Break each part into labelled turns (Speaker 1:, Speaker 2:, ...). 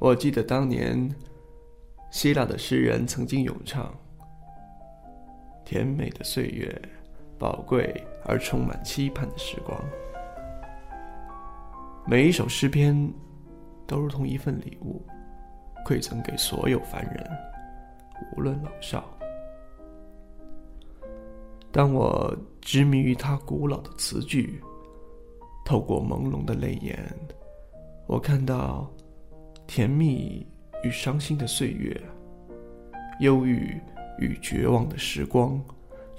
Speaker 1: 我记得当年，希腊的诗人曾经咏唱：“甜美的岁月，宝贵而充满期盼的时光。”每一首诗篇，都如同一份礼物，馈赠给所有凡人，无论老少。当我执迷于他古老的词句，透过朦胧的泪眼，我看到甜蜜与伤心的岁月，忧郁与绝望的时光，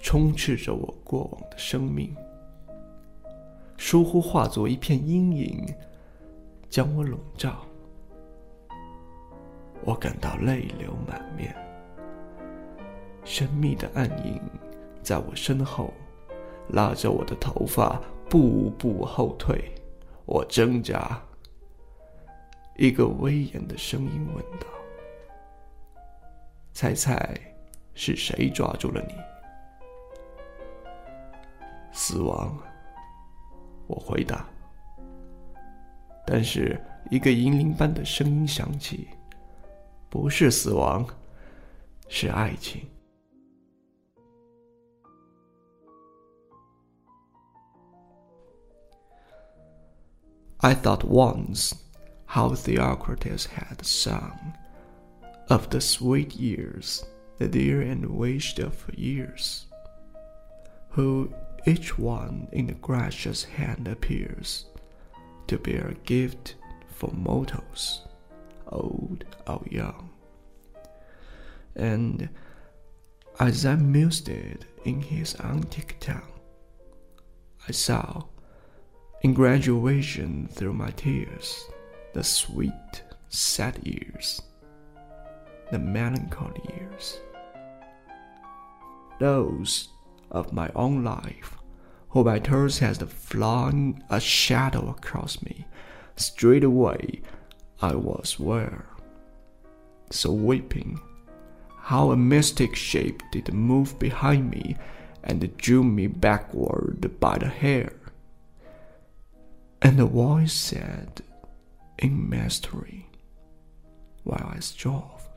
Speaker 1: 充斥着我过往的生命，疏忽化作一片阴影，将我笼罩。我感到泪流满面，神秘的暗影在我身后，拉着我的头发。步步后退，我挣扎。一个威严的声音问道：“猜猜是谁抓住了你？”死亡。我回答。但是一个银铃般的声音响起：“不是死亡，是爱情。” I thought once how Theocritus had sung of the sweet years, the dear and wished of years, who each one in the gracious hand appears to bear a gift for mortals, old or young. And as I mused in his antique tongue, I saw in graduation through my tears, the sweet, sad years, the melancholy years. Those of my own life, who by turns has flung a shadow across me, straightway I was aware. So weeping, how a mystic shape did move behind me and drew me backward by the hair and the voice said in mastery while I strove,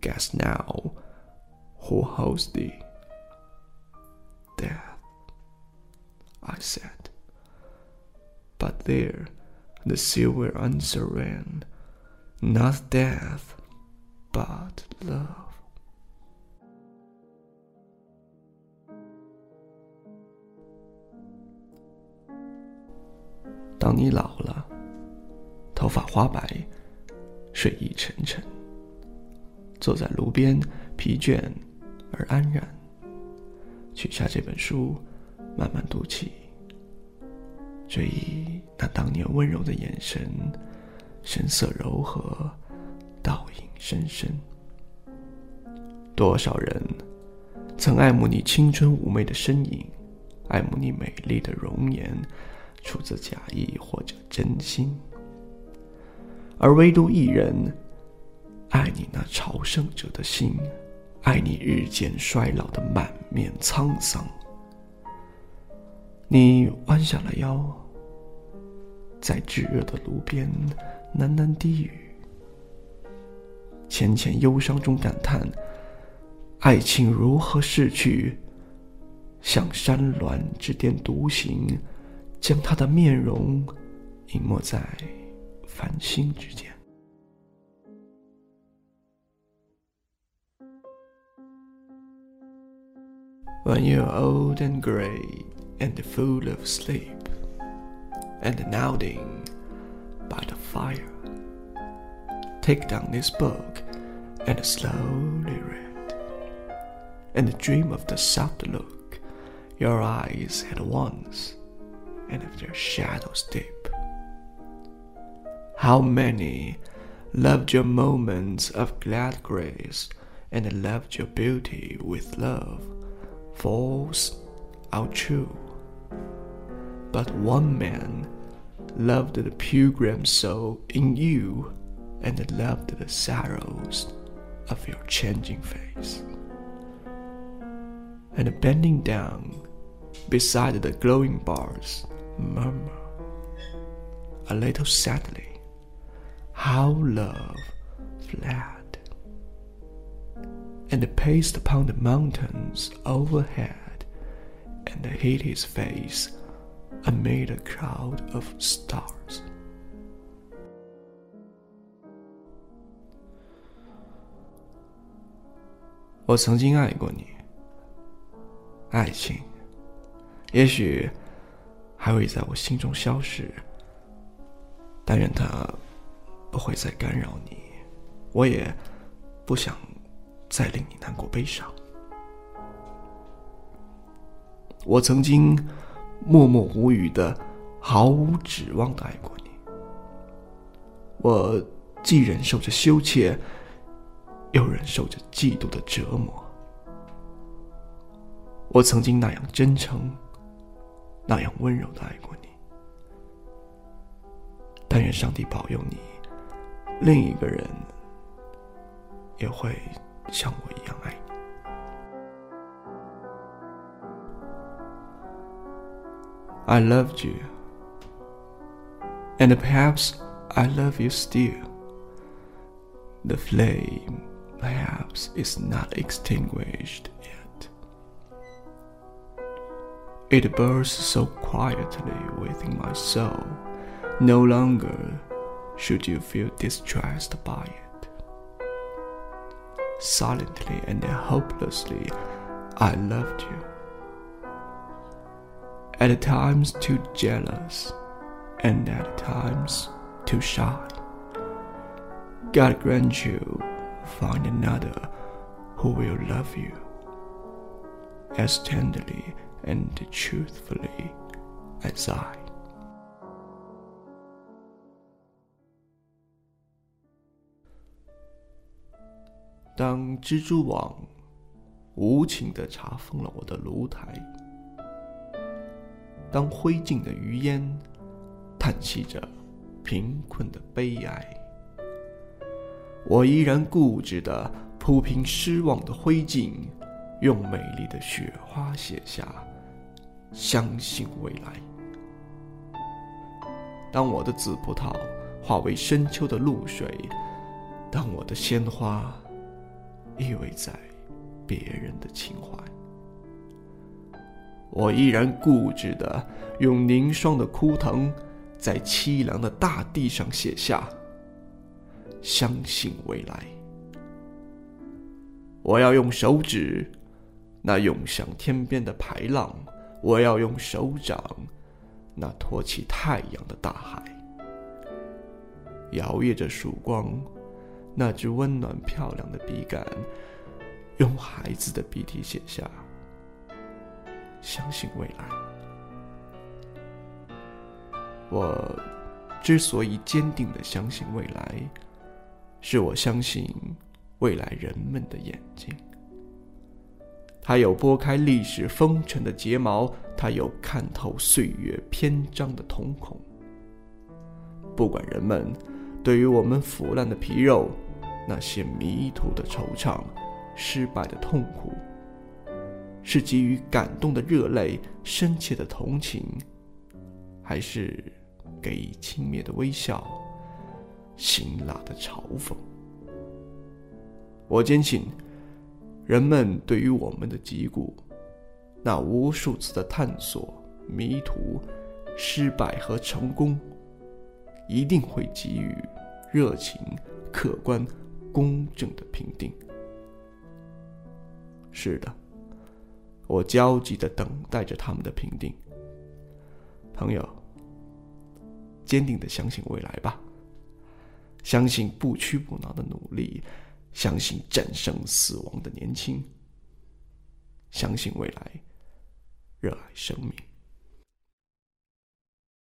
Speaker 1: Guess now who holds thee? Death, I said. But there the silver answer ran, Not death, but love. 当你老了，头发花白，睡意沉沉，坐在炉边，疲倦而安然，取下这本书，慢慢读起，追忆那当年温柔的眼神，神色柔和，倒影深深。多少人曾爱慕你青春妩媚的身影，爱慕你美丽的容颜。出自假意或者真心，而唯独一人爱你那朝圣者的心，爱你日渐衰老的满面沧桑。你弯下了腰，在炙热的炉边喃喃低语，浅浅忧伤中感叹：爱情如何逝去，像山峦之巅独行。将他的面容隐没在繁星之间。When you're old and gray and full of sleep, and nodding by the fire, take down this book and slowly read, and dream of the soft look your eyes had once and of their shadows deep. How many loved your moments of glad grace and loved your beauty with love, false or true? But one man loved the pilgrim soul in you and loved the sorrows of your changing face. And bending down beside the glowing bars, murmur a little sadly how love fled, and paced upon the mountains overhead, and hid his face amid a crowd of stars. 我曾经爱过你，爱情，也许 还会在我心中消失，但愿它不会再干扰你，我也不想再令你难过悲伤。我曾经默默无语的、毫无指望的爱过你，我既忍受着羞怯。又忍受着嫉妒的折磨。我曾经那样真诚、那样温柔的爱过你，但愿上帝保佑你，另一个人也会像我一样爱你。I loved you, and perhaps I love you still. The flame perhaps is not extinguished yet. It burns so quietly within my soul, no longer should you feel distressed by it. Silently and hopelessly, I loved you. At times too jealous, and at times too shy. God grant you find another who will love you as tenderly and truthfully as I. 当蜘蛛网无情地查封了我的炉台，当灰烬的余烟叹息着贫困的悲哀。我依然固执的铺平失望的灰烬，用美丽的雪花写下“相信未来”。当我的紫葡萄化为深秋的露水，当我的鲜花依偎在别人的情怀，我依然固执的用凝霜的枯藤，在凄凉的大地上写下。相信未来，我要用手指，那涌向天边的排浪；我要用手掌，那托起太阳的大海。摇曳着曙光，那支温暖漂亮的笔杆，用孩子的笔体写下：相信未来。我之所以坚定的相信未来。是我相信未来人们的眼睛，它有拨开历史风尘的睫毛，它有看透岁月篇章的瞳孔。不管人们对于我们腐烂的皮肉、那些迷途的惆怅、失败的痛苦，是给予感动的热泪、深切的同情，还是给予轻蔑的微笑？辛辣的嘲讽。我坚信，人们对于我们的脊骨，那无数次的探索、迷途、失败和成功，一定会给予热情、客观、公正的评定。是的，我焦急的等待着他们的评定。朋友，坚定的相信未来吧。相信不屈不挠的努力，相信战胜死亡的年轻，相信未来，热爱生命。